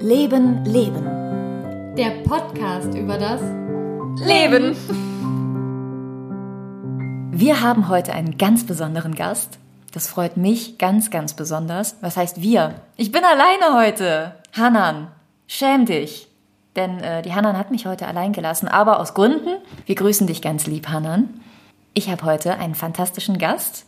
Leben, Leben. Der Podcast über das Leben. Wir haben heute einen ganz besonderen Gast. Das freut mich ganz, ganz besonders. Was heißt wir? Ich bin alleine heute. Hanan, schäm dich. Denn äh, die Hanan hat mich heute allein gelassen, aber aus Gründen. Wir grüßen dich ganz lieb, Hanan. Ich habe heute einen fantastischen Gast.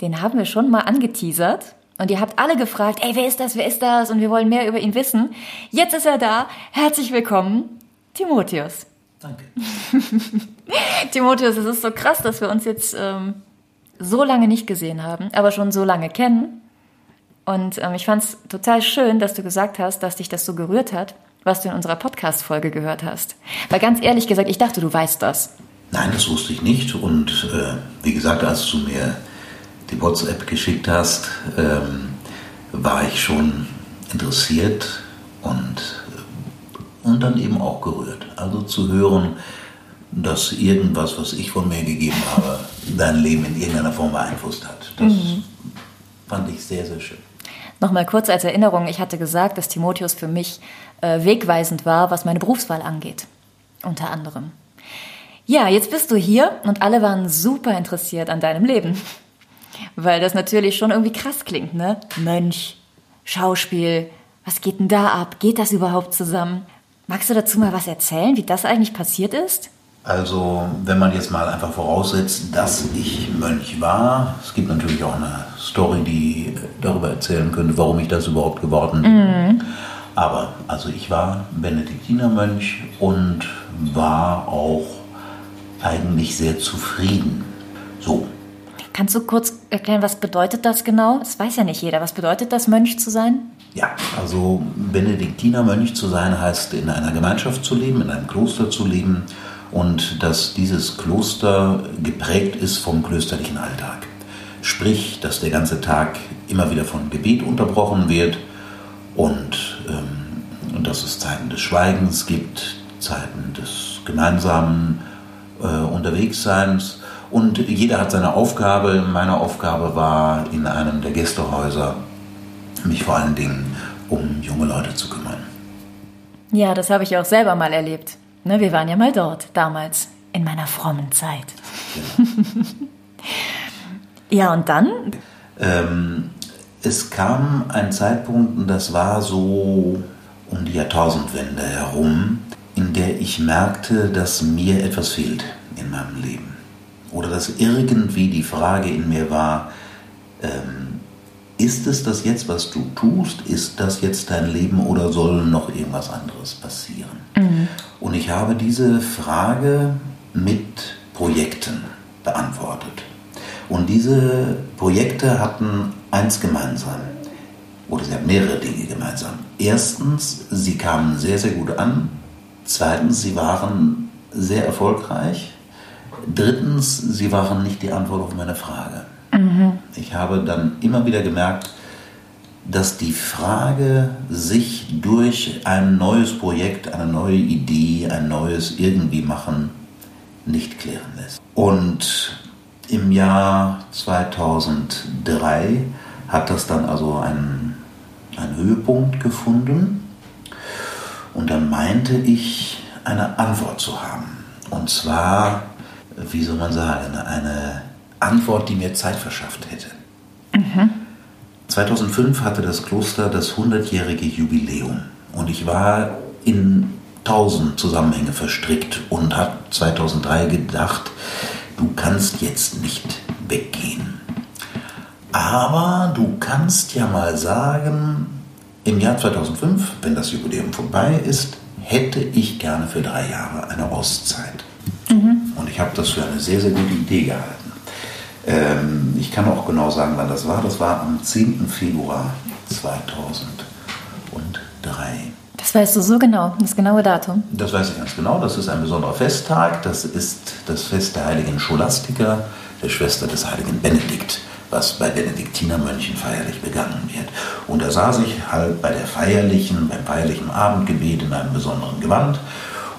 Den haben wir schon mal angeteasert. Und ihr habt alle gefragt, ey, wer ist das, wer ist das? Und wir wollen mehr über ihn wissen. Jetzt ist er da. Herzlich willkommen, Timotheus. Danke. Timotheus, es ist so krass, dass wir uns jetzt ähm, so lange nicht gesehen haben, aber schon so lange kennen. Und ähm, ich fand es total schön, dass du gesagt hast, dass dich das so gerührt hat, was du in unserer Podcast-Folge gehört hast. Weil ganz ehrlich gesagt, ich dachte, du weißt das. Nein, das wusste ich nicht. Und äh, wie gesagt, als du mir die WhatsApp geschickt hast, ähm, war ich schon interessiert und, und dann eben auch gerührt. Also zu hören, dass irgendwas, was ich von mir gegeben habe, dein Leben in irgendeiner Form beeinflusst hat. Das mhm. fand ich sehr, sehr schön. Nochmal kurz als Erinnerung, ich hatte gesagt, dass Timotheus für mich äh, wegweisend war, was meine Berufswahl angeht. Unter anderem. Ja, jetzt bist du hier und alle waren super interessiert an deinem Leben. Weil das natürlich schon irgendwie krass klingt, ne? Mönch, Schauspiel, was geht denn da ab? Geht das überhaupt zusammen? Magst du dazu mal was erzählen, wie das eigentlich passiert ist? Also, wenn man jetzt mal einfach voraussetzt, dass ich Mönch war, es gibt natürlich auch eine Story, die darüber erzählen könnte, warum ich das überhaupt geworden bin. Mhm. Aber, also ich war Benediktinermönch und war auch eigentlich sehr zufrieden. So, Kannst du kurz erklären, was bedeutet das genau? Das weiß ja nicht jeder. Was bedeutet das, Mönch zu sein? Ja, also Benediktinermönch zu sein heißt, in einer Gemeinschaft zu leben, in einem Kloster zu leben und dass dieses Kloster geprägt ist vom klösterlichen Alltag. Sprich, dass der ganze Tag immer wieder von Gebet unterbrochen wird und, ähm, und dass es Zeiten des Schweigens gibt, Zeiten des gemeinsamen äh, Unterwegsseins und jeder hat seine Aufgabe. Meine Aufgabe war, in einem der Gästehäuser mich vor allen Dingen um junge Leute zu kümmern. Ja, das habe ich auch selber mal erlebt. Ne, wir waren ja mal dort, damals, in meiner frommen Zeit. Genau. ja, und dann? Ähm, es kam ein Zeitpunkt, und das war so um die Jahrtausendwende herum, in der ich merkte, dass mir etwas fehlt in meinem Leben oder dass irgendwie die Frage in mir war, ähm, ist es das jetzt, was du tust? Ist das jetzt dein Leben oder soll noch irgendwas anderes passieren? Mhm. Und ich habe diese Frage mit Projekten beantwortet. Und diese Projekte hatten eins gemeinsam, oder sie haben mehrere Dinge gemeinsam. Erstens, sie kamen sehr, sehr gut an. Zweitens, sie waren sehr erfolgreich. Drittens, sie waren nicht die Antwort auf meine Frage. Mhm. Ich habe dann immer wieder gemerkt, dass die Frage sich durch ein neues Projekt, eine neue Idee, ein neues irgendwie machen nicht klären lässt. Und im Jahr 2003 hat das dann also einen, einen Höhepunkt gefunden. Und dann meinte ich, eine Antwort zu haben. Und zwar wie soll man sagen, eine Antwort, die mir Zeit verschafft hätte. Mhm. 2005 hatte das Kloster das 100-jährige Jubiläum und ich war in tausend Zusammenhänge verstrickt und habe 2003 gedacht, du kannst jetzt nicht weggehen. Aber du kannst ja mal sagen, im Jahr 2005, wenn das Jubiläum vorbei ist, hätte ich gerne für drei Jahre eine Auszeit. Mhm. Und ich habe das für eine sehr, sehr gute Idee gehalten. Ähm, ich kann auch genau sagen, wann das war. Das war am 10. Februar 2003. Das weißt du so genau, das genaue Datum? Das weiß ich ganz genau. Das ist ein besonderer Festtag. Das ist das Fest der heiligen Scholastika, der Schwester des heiligen Benedikt, was bei Benediktinermönchen feierlich begangen wird. Und da saß ich halt bei der feierlichen, beim feierlichen Abendgebet in einem besonderen Gewand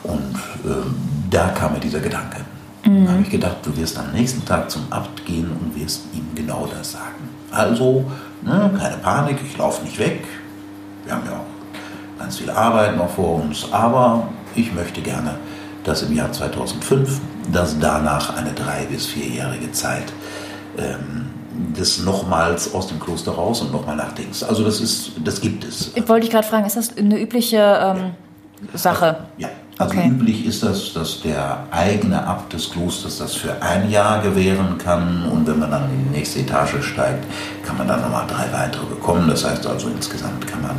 und ähm, da kam mir dieser Gedanke. Mhm. Da habe ich gedacht, du wirst am nächsten Tag zum Abt gehen und wirst ihm genau das sagen. Also, ne, keine Panik, ich laufe nicht weg. Wir haben ja auch ganz viel Arbeit noch vor uns, aber ich möchte gerne, dass im Jahr 2005, dass danach eine drei- bis vierjährige Zeit ähm, des nochmals aus dem Kloster raus und nochmal nach links. Also das ist, das gibt es. Ich wollte dich gerade fragen, ist das eine übliche ähm, Sache? Ja, also Okay. üblich ist das, dass der eigene Abt des Klosters das für ein Jahr gewähren kann und wenn man dann in die nächste Etage steigt, kann man dann nochmal drei weitere bekommen. Das heißt also insgesamt kann man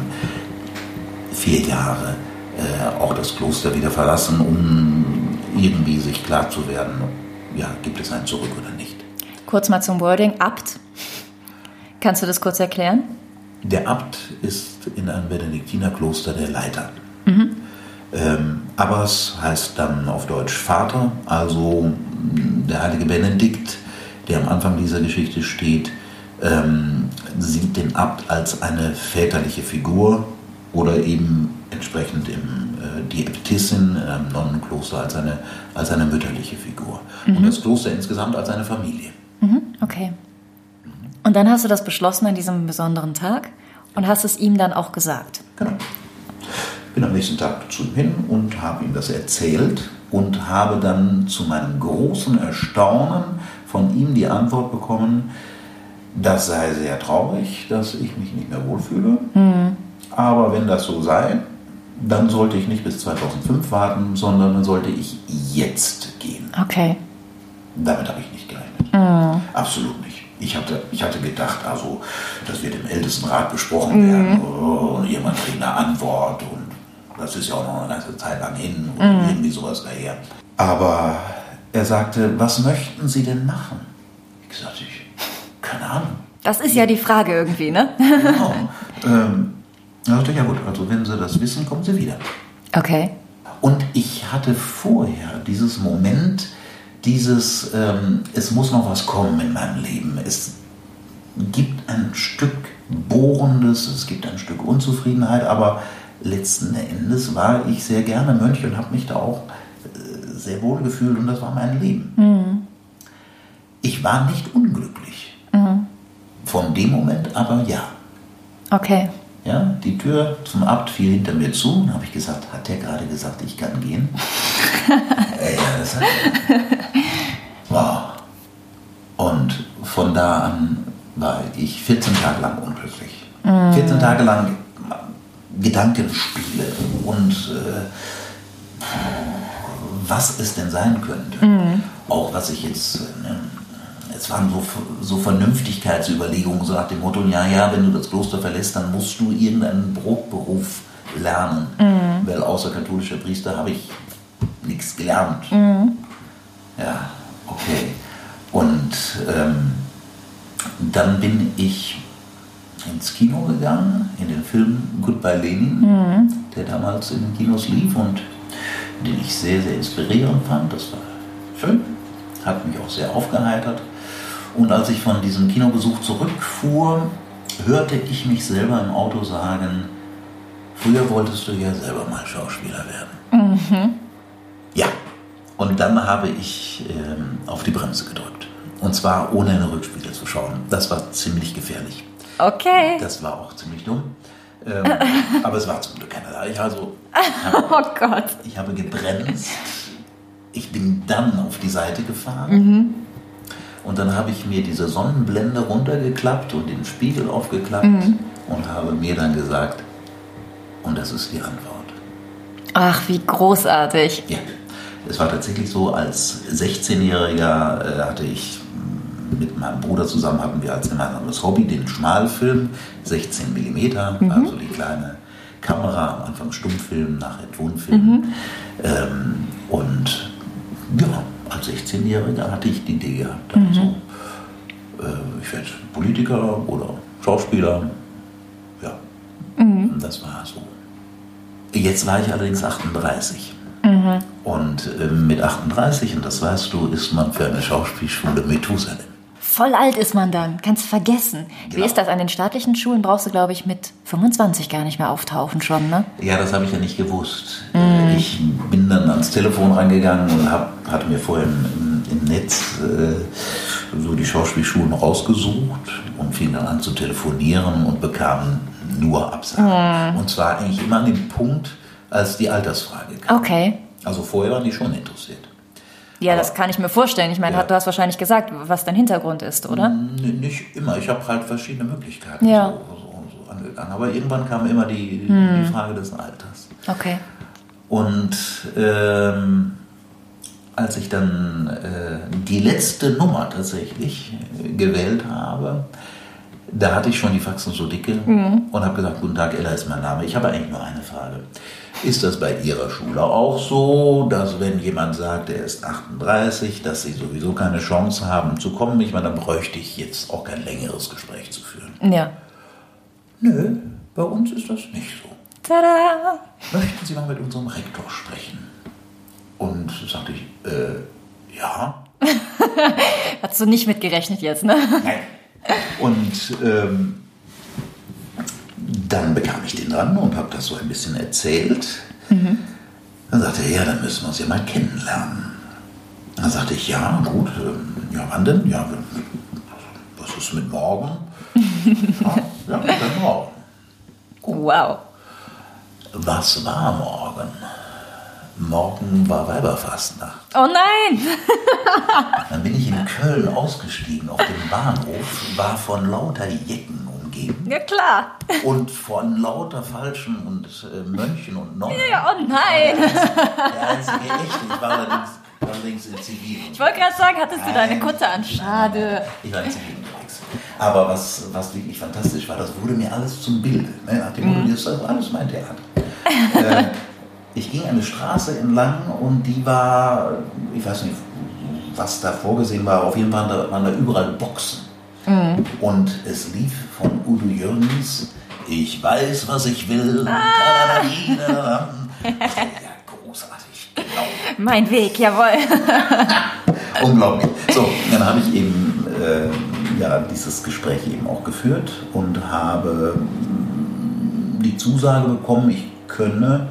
vier Jahre äh, auch das Kloster wieder verlassen, um irgendwie sich klar zu werden, ja, gibt es einen zurück oder nicht. Kurz mal zum Wording. Abt. Kannst du das kurz erklären? Der Abt ist in einem Benediktinerkloster der Leiter. Ähm, Abbas heißt dann auf Deutsch Vater, also der heilige Benedikt, der am Anfang dieser Geschichte steht, ähm, sieht den Abt als eine väterliche Figur oder eben entsprechend im, äh, die Äbtissin im Nonnenkloster als eine, als eine mütterliche Figur. Und das Kloster insgesamt als eine Familie. Okay. Und dann hast du das beschlossen an diesem besonderen Tag und hast es ihm dann auch gesagt. Genau. Bin am nächsten Tag zu ihm hin und habe ihm das erzählt und habe dann zu meinem großen Erstaunen von ihm die Antwort bekommen, das sei sehr traurig, dass ich mich nicht mehr wohlfühle. Aber wenn das so sei, dann sollte ich nicht bis 2005 warten, sondern dann sollte ich jetzt gehen. Okay. Damit habe ich nicht gerechnet. Absolut nicht. Ich hatte, ich hatte gedacht, also das wird im Ältestenrat besprochen werden oh, und jemand kriegt eine Antwort und das ist ja auch noch eine ganze Zeit lang hin und irgendwie sowas daher. Aber er sagte, was möchten Sie denn machen? Ich sagte, ich, keine Ahnung. Das ist ja die Frage irgendwie, ne? Genau. ähm, er sagte, ja gut, also wenn Sie das wissen, kommen Sie wieder. Okay. Und ich hatte vorher dieses Moment, dieses, ähm, es muss noch was kommen in meinem Leben. Es gibt ein Stück Bohrendes, es gibt ein Stück Unzufriedenheit, aber letzten Endes war ich sehr gerne Mönch und habe mich da auch äh, sehr wohl gefühlt und das war mein Leben. Ich war nicht unglücklich. Von dem Moment aber ja. Okay. Ja, die Tür zum Abt fiel hinter mir zu und habe ich gesagt, hat der gerade gesagt, ich kann gehen? Ey, ja, das hat er. Wow. Und von da an war ich 14 Tage lang unglücklich. 14 Tage lang Gedankenspiele und äh, was es denn sein könnte. Auch was ich jetzt, äh, es waren so, so Vernünftigkeitsüberlegungen, so nach dem Motto, ja, ja, wenn du das Kloster verlässt, dann musst du irgendeinen Brotberuf lernen. Weil außer katholischer Priester habe ich nichts gelernt. Ja, okay. Und ähm, dann bin ich ins Kino gegangen, in den Film Goodbye Lenin, der damals in den Kinos lief und den ich sehr, sehr inspirierend fand. Das war schön, hat mich auch sehr aufgeheitert. Und als ich von diesem Kinobesuch zurückfuhr, hörte ich mich selber im Auto sagen, früher wolltest du ja selber mal Schauspieler werden. Ja, und dann habe ich ähm, auf die Bremse gedrückt. Und zwar ohne in den Rückspiegel zu schauen. Das war ziemlich gefährlich. Okay. Das war auch ziemlich dumm. Ähm, aber es war zum Glück keiner da. Ich, also, habe, Oh Gott. ich habe gebremst. Ich bin dann auf die Seite gefahren. Und dann habe ich mir diese Sonnenblende runtergeklappt und den Spiegel aufgeklappt und habe mir dann gesagt, und das ist die Antwort. Ach, wie großartig. Ja, es war tatsächlich so, als 16-Jähriger äh, hatte ich mit meinem Bruder zusammen, hatten wir als gemeinsames Hobby den Schmalfilm, 16 mm, also die kleine Kamera, am Anfang Stummfilm, nachher Tonfilm. Ähm, und ja, als 16-Jähriger hatte ich die Idee gehabt, also, äh, ich werde Politiker oder Schauspieler. Ja, und das war so. Jetzt war ich allerdings 38. Und ähm, mit 38, und das weißt du, ist man für eine Schauspielschule Methusalem. Voll alt ist man dann. Kannst du vergessen. Wie Genau. ist das? An den staatlichen Schulen brauchst du, glaube ich, mit 25 gar nicht mehr auftauchen schon, ne? Ja, das habe ich ja nicht gewusst. Äh, Ich bin dann ans Telefon rangegangen und hab, hatte mir vorher im, im, im Netz äh, so die Schauspielschulen rausgesucht und fing dann an zu telefonieren und bekam nur Absagen. Und zwar eigentlich immer an dem Punkt, als die Altersfrage kam. Okay. Also vorher waren die schon interessiert. Ja, das kann ich mir vorstellen. Ich meine, Ja. du hast wahrscheinlich gesagt, was dein Hintergrund ist, oder? N- Nicht immer. Ich habe halt verschiedene Möglichkeiten Ja. so, so, so angegangen. Aber irgendwann kam immer die, Hm. die Frage des Alters. Okay. Und ähm, als ich dann äh, die letzte Nummer tatsächlich äh, gewählt habe, da hatte ich schon die Faxen so dicke und habe gesagt, guten Tag, Ella ist mein Name. Ich habe eigentlich nur eine Frage. Ist das bei Ihrer Schule auch so, dass wenn jemand sagt, er ist 38, dass Sie sowieso keine Chance haben zu kommen? Ich meine, dann bräuchte ich jetzt auch kein längeres Gespräch zu führen. Ja. Nö, bei uns ist das nicht so. Tada! Möchten Sie mal mit unserem Rektor sprechen? Und sagte ich, äh, ja. Hast du nicht mitgerechnet jetzt, ne? Nein. Und ähm, dann bekam ich den dran und habe das so ein bisschen erzählt. Dann sagte er, ja, dann müssen wir uns ja mal kennenlernen. Dann sagte ich, ja, gut, ähm, ja, wann denn? Ja, was ist mit morgen? ja, ja, dann morgen. Wow. Was war morgen? Morgen war Weiberfastnacht. Oh nein! Dann bin ich in Köln ausgestiegen auf dem Bahnhof, war von lauter Jecken umgeben Ja klar. und von lauter Falschen und äh, Mönchen und Nonnen. Ja, oh nein! Der einzige echte. Ich war allerdings, allerdings in Zivil. Ich wollte gerade sagen, hattest du deine. Kutte an? Schade. Ich war in Zivil unterwegs. Aber was, was wirklich fantastisch war, das wurde mir alles zum Bilde. Ne? Nach dem Motto, das ist alles mein Theater. äh, ich ging eine Straße entlang und die war, ich weiß nicht, was da vorgesehen war, auf jeden Fall waren da, waren da überall Boxen. Und es lief von Udo Jürgens, ich weiß, was ich will. Dachte, Ja, großartig, genau. Mein Weg, jawohl. Unglaublich. So, dann habe ich eben äh, ja, dieses Gespräch eben auch geführt und habe mm, die Zusage bekommen, ich könne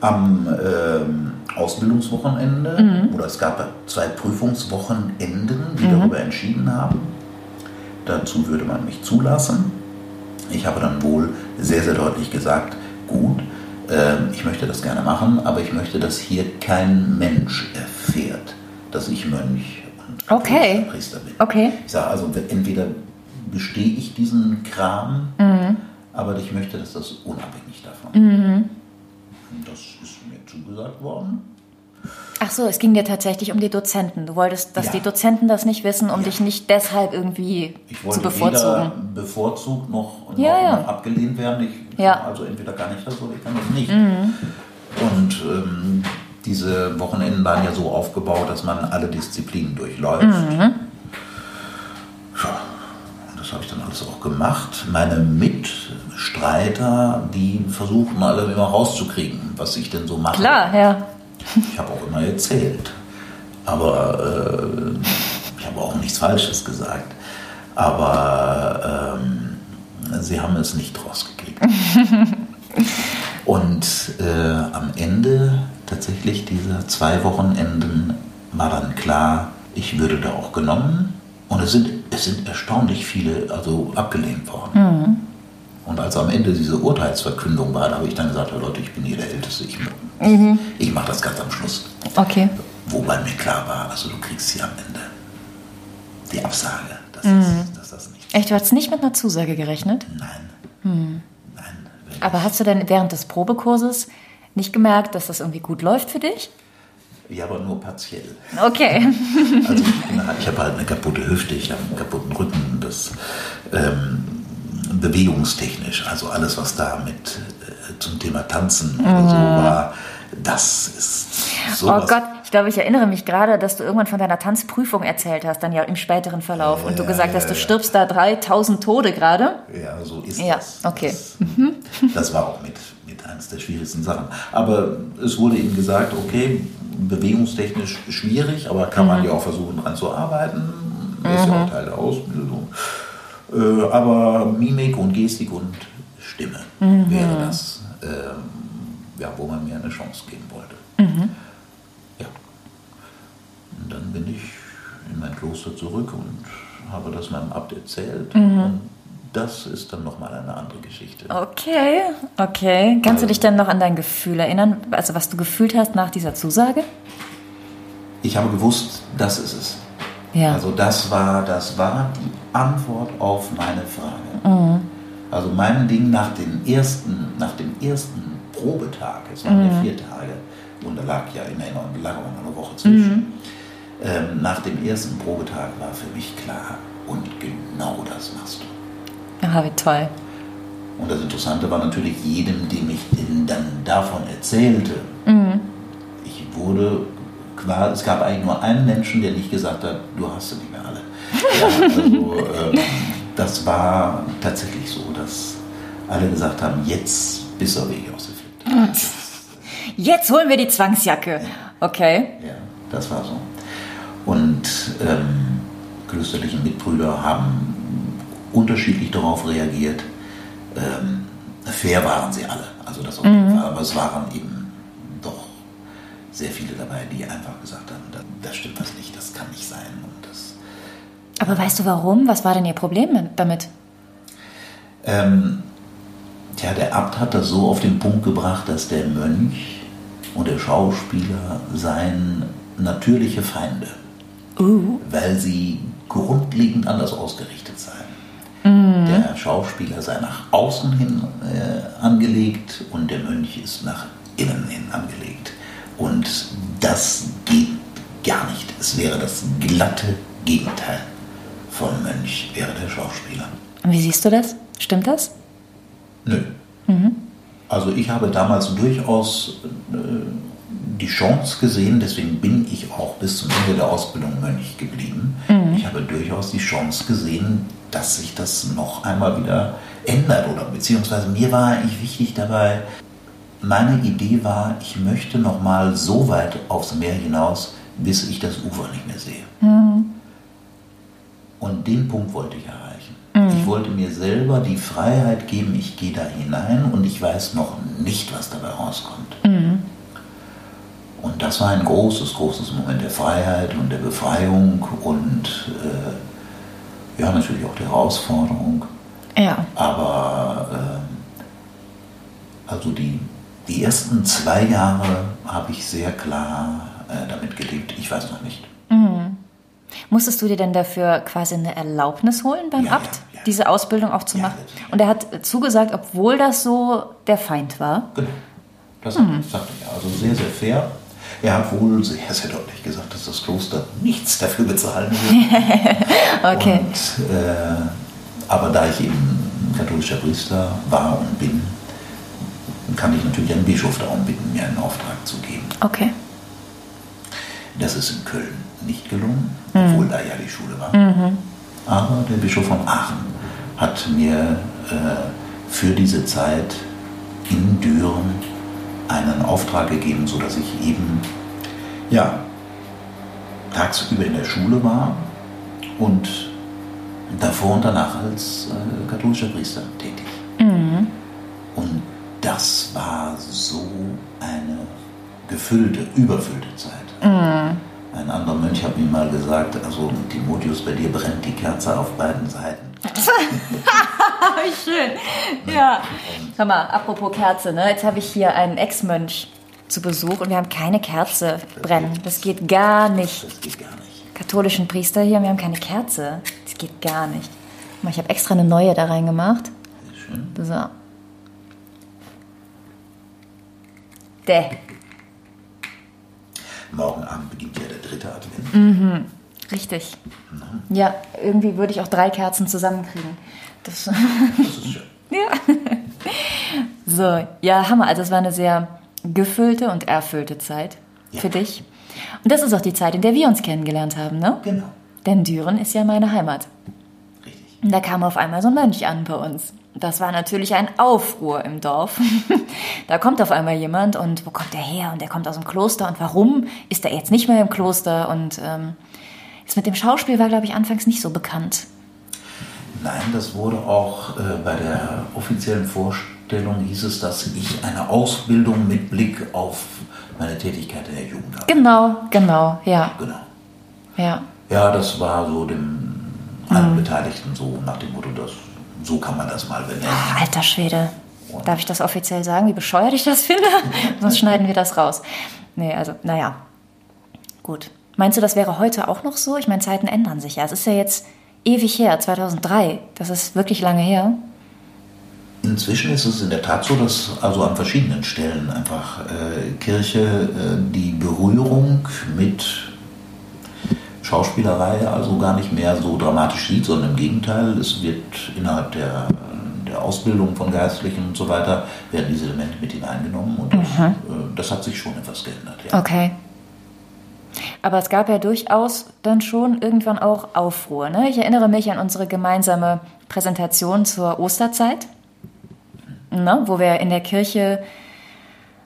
am ähm, Ausbildungswochenende, oder es gab zwei Prüfungswochenenden, die darüber entschieden haben. Dazu würde man mich zulassen. Ich habe dann wohl sehr, sehr deutlich gesagt, gut, ähm, ich möchte das gerne machen, aber ich möchte, dass hier kein Mensch erfährt, dass ich Mönch und Okay. Priester bin. Okay. Ich sage also, entweder bestehe ich diesen Kram, aber ich möchte, dass das unabhängig davon Und Das ist mir zugesagt worden. Ach so, es ging dir tatsächlich um die Dozenten. Du wolltest, dass Ja. die Dozenten das nicht wissen, um Ja. dich nicht deshalb irgendwie Ich zu wollte weder bevorzugen. bevorzugt noch, Ja, noch, abgelehnt werden. Ich, Ja. Also entweder kann ich das oder ich kann das nicht. Und ähm, diese Wochenenden waren ja so aufgebaut, dass man alle Disziplinen durchläuft. Ja, und das habe ich dann alles auch gemacht. Meine Mitstreiter, die versuchten alle immer rauszukriegen, was ich denn so mache. Klar, ja. Ich habe auch immer erzählt. Aber äh, ich habe auch nichts Falsches gesagt. Aber ähm, sie haben es nicht rausgekriegt. Und äh, am Ende tatsächlich dieser zwei Wochenenden war dann klar, ich würde da auch genommen. Und es sind, es sind erstaunlich viele also abgelehnt worden. Und als am Ende diese Urteilsverkündung war, da habe ich dann gesagt, Leute, ich bin hier der Älteste, ich, ich mache das ganz am Schluss. Okay. Wobei mir klar war, also du kriegst hier am Ende die Absage, dass, das, dass das nicht. Echt, du hast nicht mit einer Zusage gerechnet? Nein. Nein. wenn- Aber hast du denn während des Probekurses nicht gemerkt, dass das irgendwie gut läuft für dich? Ja, aber nur partiell. Okay. Also ich, halt- ich habe halt eine kaputte Hüfte, ich habe einen kaputten Rücken, das ähm, bewegungstechnisch, also alles, was da mit äh, zum Thema Tanzen oder so war, das ist so. Oh Gott, ich glaube, ich erinnere mich gerade, dass du irgendwann von deiner Tanzprüfung erzählt hast, dann ja im späteren Verlauf. Und du Ja, gesagt ja, hast, du ja. stirbst da 3000 Tode gerade. Ja, so ist Ja, das. okay. Das, das war auch mit, mit eines der schwierigsten Sachen. Aber es wurde ihm gesagt, okay, bewegungstechnisch schwierig, aber kann man ja auch versuchen, dran zu arbeiten. Das ist ja auch Teil der Ausbildung. Äh, aber Mimik und Gestik und Stimme wäre das, ähm, ja, wo man mir eine Chance geben wollte. Ja. Und dann bin ich in mein Kloster zurück und habe das meinem Abt erzählt. Und das ist dann nochmal eine andere Geschichte. Okay, okay. Kannst du dich denn noch an dein Gefühl erinnern, also was du gefühlt hast nach dieser Zusage? Ich habe gewusst, das ist es. Ja. Also das war, das war die Antwort auf meine Frage. Also mein Ding nach, den ersten, nach dem ersten Probetag, es waren ja vier Tage, und da lag ja immerhin noch, lag auch noch eine Woche zwischen. Ähm, nach dem ersten Probetag war für mich klar, und genau das machst du. Ah, wie toll. Und das Interessante war natürlich jedem, dem ich denn dann davon erzählte. Ich wurde quasi, es gab eigentlich nur einen Menschen, der nicht gesagt hat, du hast sie nicht mehr alle. Ja, also, ähm, das war tatsächlich so, dass alle gesagt haben, jetzt bist du Weg aus der Flinte. Jetzt holen wir die Zwangsjacke. Okay. Ja, das war so. Und ähm, klösterliche Mitbrüder haben unterschiedlich darauf reagiert. Ähm, fair waren sie alle, also das auf jeden Fall, aber es waren eben sehr viele dabei, die einfach gesagt haben, da, da stimmt was nicht, das kann nicht sein. Und das, Aber weißt du warum? Was war denn ihr Problem damit? ähm, tja, der Abt hat das so auf den Punkt gebracht, dass der Mönch und der Schauspieler seien natürliche Feinde. weil sie grundlegend anders ausgerichtet seien. Der Schauspieler sei nach außen hin äh, angelegt und der Mönch ist nach innen hin angelegt. Und das geht gar nicht. Es wäre das glatte Gegenteil von Mönch, wäre der Schauspieler. Und wie siehst du das? Stimmt das? Nö. Also ich habe damals durchaus äh, die Chance gesehen, deswegen bin ich auch bis zum Ende der Ausbildung Mönch geblieben. Ich habe durchaus die Chance gesehen, dass sich das noch einmal wieder ändert. Oder beziehungsweise mir war eigentlich wichtig dabei, meine Idee war, ich möchte noch mal so weit aufs Meer hinaus, bis ich das Ufer nicht mehr sehe. Und den Punkt wollte ich erreichen. Ich wollte mir selber die Freiheit geben, ich gehe da hinein und ich weiß noch nicht, was dabei rauskommt. Und das war ein großes, großes Moment der Freiheit und der Befreiung und äh, ja, natürlich auch der Herausforderung. Ja. Aber ähm, also die, die ersten zwei Jahre habe ich sehr klar äh, damit gelebt, ich weiß noch nicht. Musstest du dir denn dafür quasi eine Erlaubnis holen beim Ja, Abt, ja, ja. diese Ausbildung auch zu machen? Und er hat zugesagt, obwohl das so der Feind war. Genau. Das sagte er. Also sehr, sehr fair. Er hat wohl sehr, sehr deutlich gesagt, dass das Kloster nichts dafür bezahlen will. Okay. Und, äh, aber da ich eben katholischer Priester war und bin, kann ich natürlich einen Bischof darum bitten, mir einen Auftrag zu geben. Okay. Das ist in Köln nicht gelungen, obwohl da ja die Schule war. Aber der Bischof von Aachen hat mir äh, für diese Zeit in Düren einen Auftrag gegeben, sodass ich eben ja, tagsüber in der Schule war und davor und danach als äh, katholischer Priester tätig. Und das war so eine gefüllte, überfüllte Zeit. Ein anderer Mönch hat mir mal gesagt, also Timotheus, bei dir brennt die Kerze auf beiden Seiten. Schön. Ja. Hör mal, apropos Kerze, ne? Jetzt habe ich hier einen Ex-Mönch zu Besuch und wir haben keine Kerze brennen. Das geht gar nicht. Das geht gar nicht. Katholischen Priester hier, wir haben keine Kerze. Das geht gar nicht. Ich habe extra eine neue da reingemacht. Sehr schön. So. Däh. Morgen Abend beginnt ja der dritte Advent. Richtig. Ja, irgendwie würde ich auch drei Kerzen zusammenkriegen. Das, Das ist schön. ja. So, ja, Hammer. Also es war eine sehr gefüllte und erfüllte Zeit Ja. für dich. Und das ist auch die Zeit, in der wir uns kennengelernt haben, ne? Genau. Denn Düren ist ja meine Heimat. Richtig. Und da kam auf einmal so ein Mönch an bei uns. Das war natürlich ein Aufruhr im Dorf. da kommt auf einmal jemand und wo kommt der her? Und der kommt aus dem Kloster. Und warum ist er jetzt nicht mehr im Kloster? Und ähm, das mit dem Schauspiel war, glaube ich, anfangs nicht so bekannt. Nein, das wurde auch äh, bei der offiziellen Vorstellung hieß es, dass ich eine Ausbildung mit Blick auf meine Tätigkeit in der Jugend habe. Genau, genau, ja, Genau. ja. Ja, das war so dem allen Beteiligten so nach dem Motto, das So kann man das mal benennen. Alter Schwede. Darf ich das offiziell sagen, wie bescheuert ich das finde? Sonst schneiden wir das raus. Nee, also, naja. Gut. Meinst du, das wäre heute auch noch so? Ich meine, Zeiten ändern sich ja. Es ist ja jetzt ewig her, 2003. Das ist wirklich lange her. Inzwischen ist es in der Tat so, dass also an verschiedenen Stellen einfach äh, Kirche äh, die Berührung mit Schauspielerei also gar nicht mehr so dramatisch sieht, sondern im Gegenteil, es wird innerhalb der, der Ausbildung von Geistlichen und so weiter, werden diese Elemente mit hineingenommen und das, äh, das hat sich schon etwas geändert. Ja. Okay. Aber es gab ja durchaus dann schon irgendwann auch Aufruhr. Ne? Ich erinnere mich an unsere gemeinsame Präsentation zur Osterzeit, ne? wo wir in der Kirche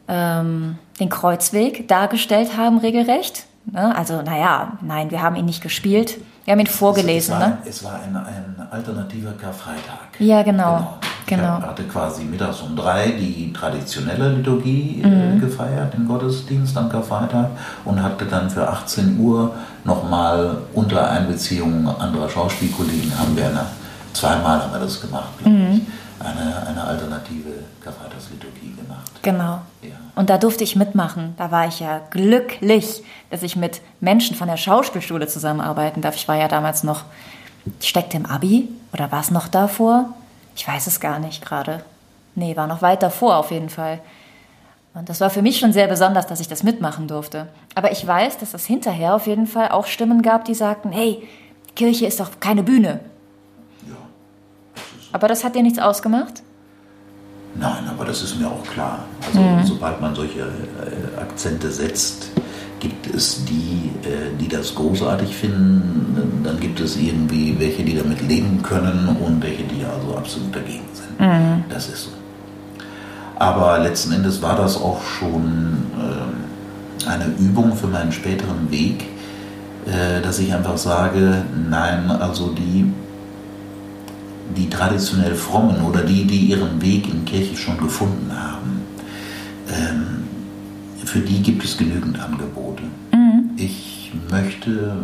ähm, den Kreuzweg dargestellt haben, regelrecht. Ne? Also, naja, nein, wir haben ihn nicht gespielt. Wir haben ihn vorgelesen. Es, war, ne? es war ein, ein alternativer Karfreitag. Ja, genau. genau. Ich hatte quasi mittags um drei die traditionelle Liturgie äh, mhm. gefeiert, den Gottesdienst am Karfreitag und hatte dann für 18 Uhr nochmal unter Einbeziehung anderer Schauspielkollegen haben wir eine, zweimal haben wir das gemacht, glaube mhm. ich, eine, eine alternative Karfreitagsliturgie gemacht. Genau. Und da durfte ich mitmachen. Da war ich ja glücklich, dass ich mit Menschen von der Schauspielschule zusammenarbeiten darf. Ich war ja damals noch, ich steckte im Abi oder war es noch davor? Ich weiß es gar nicht gerade. Nee, war noch weit davor auf jeden Fall. Und das war für mich schon sehr besonders, dass ich das mitmachen durfte. Aber ich weiß, dass es hinterher auf jeden Fall auch Stimmen gab, die sagten, hey, Kirche ist doch keine Bühne. Ja. Aber das hat dir nichts ausgemacht? Nein, aber das ist mir auch klar. Also mhm. sobald man solche äh, Akzente setzt, gibt es die, äh, die das großartig finden, dann gibt es irgendwie welche, die damit leben können und welche, die also absolut dagegen sind. Mhm. Das ist so. Aber letzten Endes war das auch schon äh, eine Übung für meinen späteren Weg, äh, dass ich einfach sage, nein, also die die traditionell Frommen oder die, die ihren Weg in Kirche schon gefunden haben, ähm, für die gibt es genügend Angebote. Mhm. Ich möchte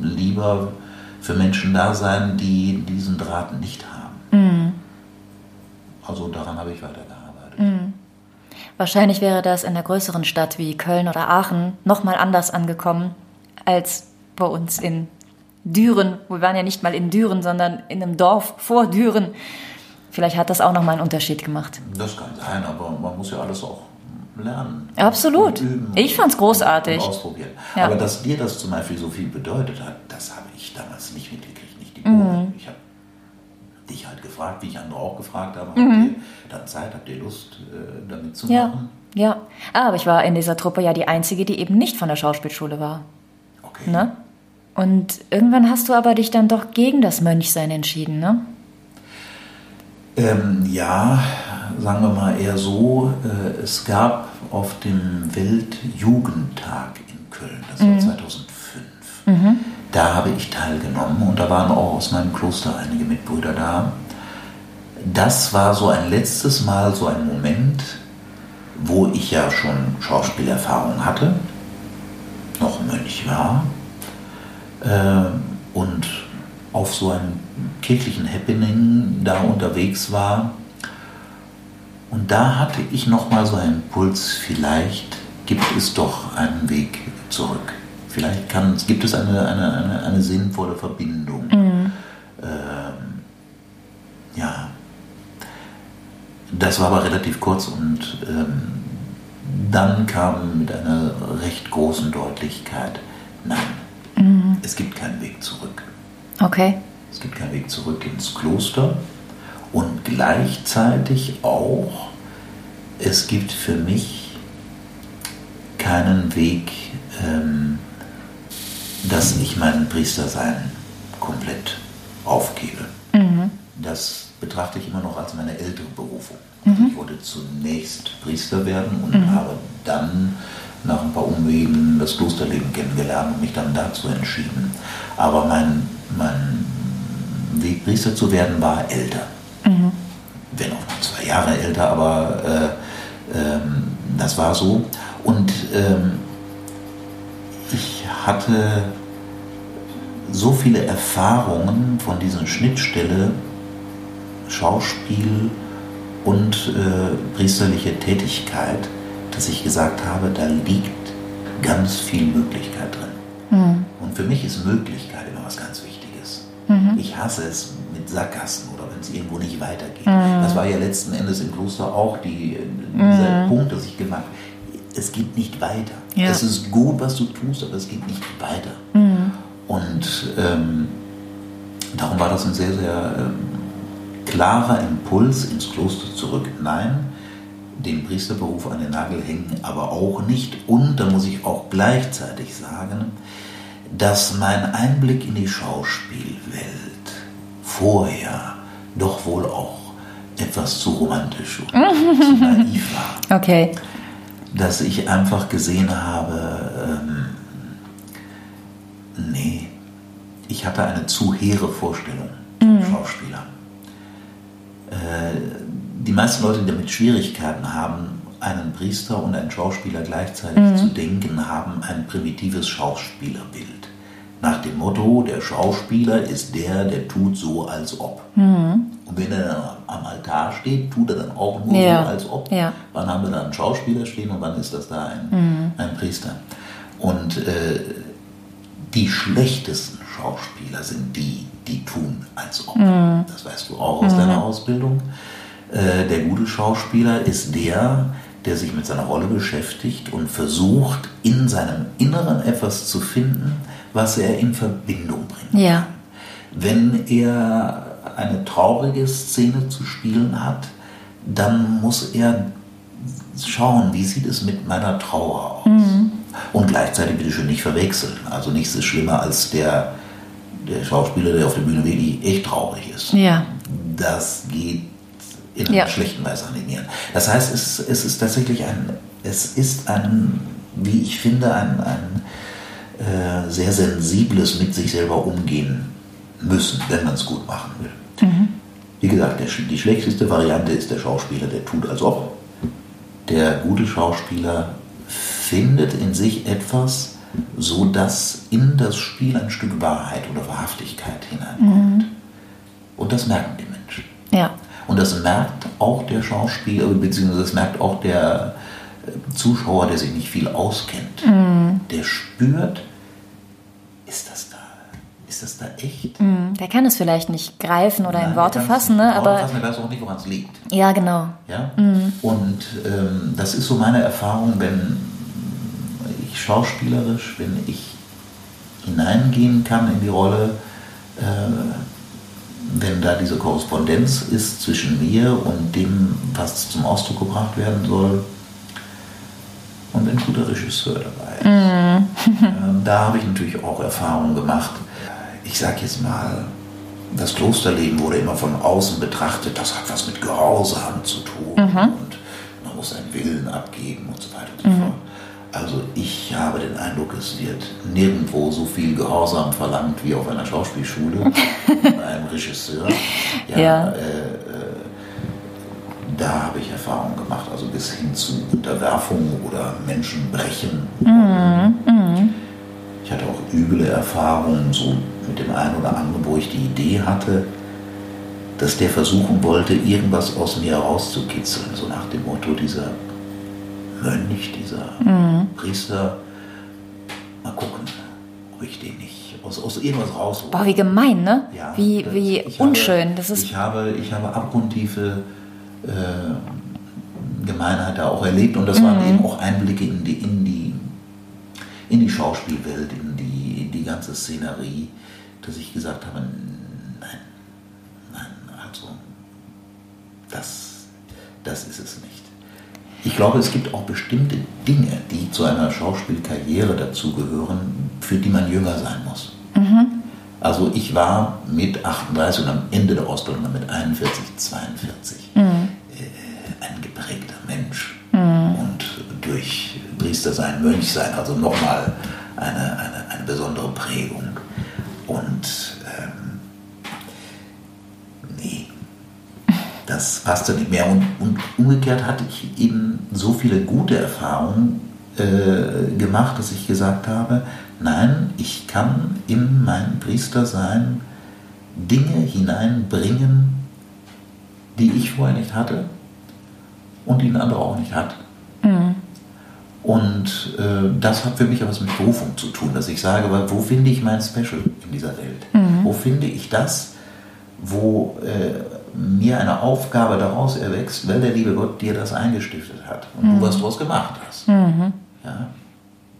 lieber für Menschen da sein, die diesen Draht nicht haben. Mhm. Also daran habe ich weitergearbeitet. Mhm. Wahrscheinlich wäre das in einer größeren Stadt wie Köln oder Aachen nochmal anders angekommen als bei uns in Düren. Wir waren ja nicht mal in Düren, sondern in einem Dorf vor Düren. Vielleicht hat das auch nochmal einen Unterschied gemacht. Das kann sein, aber man muss ja alles auch lernen. Absolut. Ich fand es großartig. Und ausprobieren. Ja. Aber dass dir das zum Beispiel so viel bedeutet hat, das habe ich damals nicht mitgekriegt, nicht die. Mhm. Ich habe dich halt gefragt, wie ich andere auch gefragt habe. Mhm. Habt ihr dann Zeit, habt ihr Lust, äh, damit zu ja. machen? Ja, aber ich war in dieser Truppe ja die Einzige, die eben nicht von der Schauspielschule war. Okay. Ne? Und irgendwann hast du aber dich dann doch gegen das Mönchsein entschieden, ne? Ähm, ja, sagen wir mal eher so. Äh, es gab auf dem Weltjugendtag in Köln, das war mhm. 2005, mhm. da habe ich teilgenommen und da waren auch aus meinem Kloster einige Mitbrüder da. Das war so ein letztes Mal so ein Moment, wo ich ja schon Schauspielerfahrung hatte, noch Mönch war und auf so einem kirchlichen Happening da unterwegs war. Und da hatte ich nochmal so einen Impuls, vielleicht gibt es doch einen Weg zurück. Vielleicht kann, gibt es eine, eine, eine, eine sinnvolle Verbindung. Mhm. Ähm, ja, das war aber relativ kurz und ähm, dann kam mit einer recht großen Deutlichkeit, nein. Es gibt keinen Weg zurück. Okay. Es gibt keinen Weg zurück ins Kloster und gleichzeitig auch, es gibt für mich keinen Weg, ähm, dass ich mein Priestersein komplett aufgebe. Mhm. Das betrachte ich immer noch als meine ältere Berufung. Mhm. Ich wollte zunächst Priester werden und mhm. habe dann nach ein paar Umwegen das Klosterleben kennengelernt und mich dann dazu entschieden. Aber mein, mein Weg, Priester zu werden, war älter. Mhm. Wenn auch noch zwei Jahre älter, aber äh, ähm, das war so. Und ähm, ich hatte so viele Erfahrungen von dieser Schnittstelle Schauspiel und äh, priesterliche Tätigkeit, dass ich gesagt habe, da liegt ganz viel Möglichkeit drin. Mhm. Und für mich ist Möglichkeit immer was ganz Wichtiges. Mhm. Ich hasse es mit Sackgassen oder wenn es irgendwo nicht weitergeht. Mhm. Das war ja letzten Endes im Kloster auch die, dieser Punkt, dass ich gemacht habe es geht nicht weiter. Ja. Es ist gut, was du tust, aber es geht nicht weiter. Mhm. Und ähm, darum war das ein sehr, sehr ähm, klarer Impuls ins Kloster zurück. Nein, den Priesterberuf an den Nagel hängen, aber auch nicht. Und da muss ich auch gleichzeitig sagen, dass mein Einblick in die Schauspielwelt vorher doch wohl auch etwas zu romantisch und zu naiv war. Okay dass ich einfach gesehen habe, ähm, nee, ich hatte eine zu hehre Vorstellung mhm. Schauspieler. Äh, die meisten Leute, die damit Schwierigkeiten haben, einen Priester und einen Schauspieler gleichzeitig mhm. zu denken, haben ein primitives Schauspielerbild. Nach dem Motto, der Schauspieler ist der, der tut so, als ob. Mhm. Und wenn er dann am Altar steht, tut er dann auch nur ja. so, als ob. Ja. Wann haben wir da einen Schauspieler stehen und wann ist das da ein, mhm. ein Priester? Und äh, die schlechtesten Schauspieler sind die, die tun, als ob. Mhm. Das weißt du auch aus deiner mhm. Ausbildung. Äh, der gute Schauspieler ist der, der sich mit seiner Rolle beschäftigt und versucht, in seinem Inneren etwas zu finden, was er in Verbindung bringt. Ja. Wenn er eine traurige Szene zu spielen hat, dann muss er schauen, wie sieht es mit meiner Trauer aus. Mhm. Und gleichzeitig bitte schön nicht verwechseln. Also nichts ist schlimmer als der, der Schauspieler, der auf der Bühne wirklich echt traurig ist. Ja. Das geht in einer ja. schlechten Weise an den Nieren. Das heißt, es, es ist tatsächlich ein, es ist ein, wie ich finde, ein, ein äh, sehr sensibles mit sich selber umgehen müssen, wenn man es gut machen will. Mhm. Wie gesagt, der, die schlechteste Variante ist der Schauspieler, der tut als ob. Der gute Schauspieler findet in sich etwas, so dass in das Spiel ein Stück Wahrheit oder Wahrhaftigkeit hineinkommt. Mhm. Und das merken die Menschen. Und das merkt auch der Schauspieler, beziehungsweise das merkt auch der äh, Zuschauer, der sich nicht viel auskennt. Mhm. Der spürt, ist das da? Ist das da echt? Mhm. Der kann es vielleicht nicht greifen oder Nein, in Worte fassen, ne? aber fassen, der weiß auch nicht, woran es liegt. Ja, genau. Ja? Mhm. Und ähm, das ist so meine Erfahrung, wenn ich schauspielerisch, wenn ich hineingehen kann in die Rolle, äh, wenn da diese Korrespondenz ist zwischen mir und dem, was zum Ausdruck gebracht werden soll, und ein guter Regisseur dabei ist. Mhm. Ähm, da habe ich natürlich auch Erfahrungen gemacht. Ich sage jetzt mal, das Klosterleben wurde immer von außen betrachtet, das hat was mit Gehorsam zu tun mhm. und man muss seinen Willen abgeben und so weiter und so mhm. Also ich habe den Eindruck, es wird nirgendwo so viel Gehorsam verlangt wie auf einer Schauspielschule bei einem Regisseur. Ja, ja. Äh, äh, da habe ich Erfahrungen gemacht, also bis hin zu Unterwerfung oder Menschenbrechen. Mhm. Mhm. Ich hatte auch üble Erfahrungen so mit dem einen oder anderen, wo ich die Idee hatte, dass der versuchen wollte, irgendwas aus mir herauszukitzeln, so nach dem Motto dieser Mönch, dieser mhm. Priester, mal gucken, ob ich den nicht aus, aus irgendwas raushole. Boah, wie gemein, ne? Ja, wie wie unschön. Habe, das ist ich, habe, ich habe abgrundtiefe äh, Gemeinheit da auch erlebt und das mhm. waren eben auch Einblicke in die, in die, in die Schauspielwelt, in die, in die ganze Szenerie, dass ich gesagt habe, nein, nein, also das, das ist es nicht. Ich glaube, es gibt auch bestimmte Dinge, die zu einer Schauspielkarriere dazugehören, für die man jünger sein muss. Mhm. Also ich war mit 38 und am Ende der Ausbildung mit 41, 42 mhm. äh, ein geprägter Mensch. Mhm. Und durch Priester sein, Mönch sein, also nochmal eine, eine, eine besondere Prägung. Und ähm, nee, das passte nicht mehr. Und, und, umgekehrt hatte ich eben so viele gute Erfahrungen äh, gemacht, dass ich gesagt habe, nein, ich kann in mein Priestersein Dinge hineinbringen, die ich vorher nicht hatte und die ein anderer auch nicht hat. Mhm. Und äh, das hat für mich etwas mit Berufung zu tun, dass ich sage, wo finde ich mein Special in dieser Welt? Mhm. Wo finde ich das, wo äh, mir eine Aufgabe daraus erwächst, weil der liebe Gott dir das eingestiftet hat und mhm. du was daraus gemacht hast. Mhm. Ja?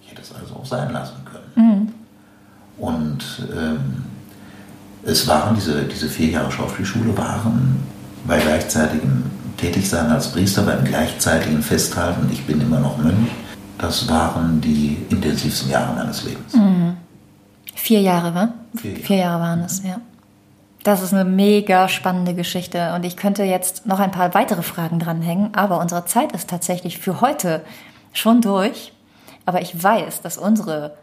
Ich hätte es also auch sein lassen können. Mhm. Und ähm, es waren diese, diese vier Jahre Schauspielschule waren bei gleichzeitigem Tätigsein als Priester, beim gleichzeitigen Festhalten, ich bin immer noch Mönch, das waren die intensivsten Jahre meines Lebens. Mhm. Vier Jahre, wa? Vier Jahre. Vier Jahre waren es, ja. Das ist eine mega spannende Geschichte und ich könnte jetzt noch ein paar weitere Fragen dranhängen, aber unsere Zeit ist tatsächlich für heute schon durch. Aber ich weiß, dass unsere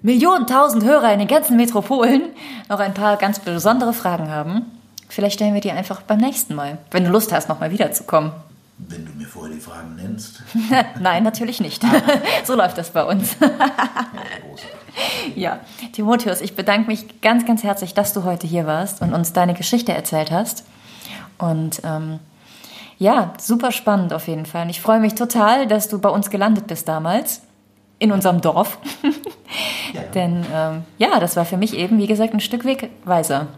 Millionen, tausend Hörer in den ganzen Metropolen noch ein paar ganz besondere Fragen haben. Vielleicht stellen wir die einfach beim nächsten Mal, wenn du Lust hast, nochmal wiederzukommen. Wenn du mir vorher die Fragen nennst. Nein, natürlich nicht. so läuft das bei uns. ja, Timotheus, ich bedanke mich ganz, ganz herzlich, dass du heute hier warst und uns deine Geschichte erzählt hast. Und ähm, ja, super spannend auf jeden Fall. Und ich freue mich total, dass du bei uns gelandet bist damals. In unserem Dorf. ja. Denn ähm, ja, das war für mich eben, wie gesagt, ein Stück Wegweiser.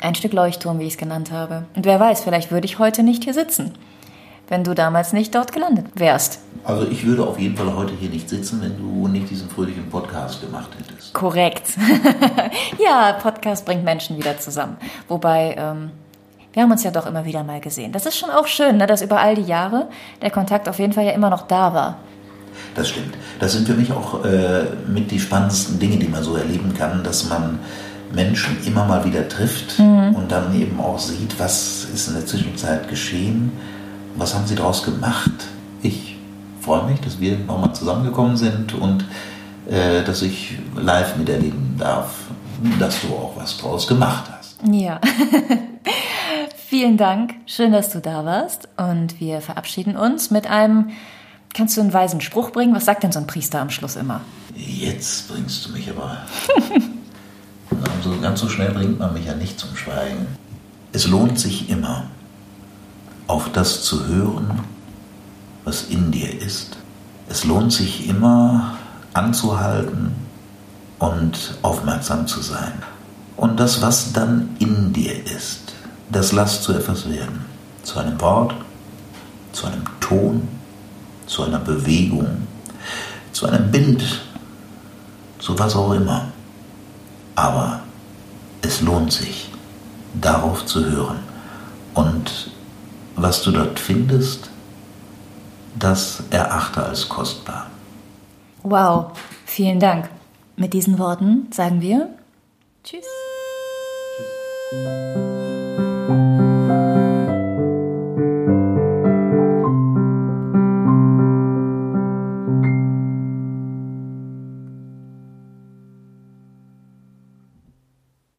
Ein Stück Leuchtturm, wie ich es genannt habe. Und wer weiß, vielleicht würde ich heute nicht hier sitzen wenn du damals nicht dort gelandet wärst. Also ich würde auf jeden Fall heute hier nicht sitzen, wenn du nicht diesen fröhlichen Podcast gemacht hättest. Korrekt. ja, Podcast bringt Menschen wieder zusammen. Wobei, ähm, wir haben uns ja doch immer wieder mal gesehen. Das ist schon auch schön, ne, dass über all die Jahre der Kontakt auf jeden Fall ja immer noch da war. Das stimmt. Das sind für mich auch äh, mit die spannendsten Dinge, die man so erleben kann, dass man Menschen immer mal wieder trifft mhm. und dann eben auch sieht, was ist in der Zwischenzeit geschehen was haben Sie daraus gemacht? Ich freue mich, dass wir nochmal zusammengekommen sind und äh, dass ich live miterleben darf, dass du auch was daraus gemacht hast. Ja. Vielen Dank. Schön, dass du da warst. Und wir verabschieden uns mit einem. Kannst du einen weisen Spruch bringen? Was sagt denn so ein Priester am Schluss immer? Jetzt bringst du mich aber. also ganz so schnell bringt man mich ja nicht zum Schweigen. Es lohnt sich immer, auf das zu hören, was in dir ist. Es lohnt sich immer anzuhalten und aufmerksam zu sein. Und das, was dann in dir ist, das lass zu etwas werden. Zu einem Wort, zu einem Ton, zu einer Bewegung, zu einem Bild, zu was auch immer. Aber es lohnt sich, darauf zu hören und was du dort findest, das erachte als kostbar. Wow, vielen Dank. Mit diesen Worten sagen wir Tschüss. Tschüss.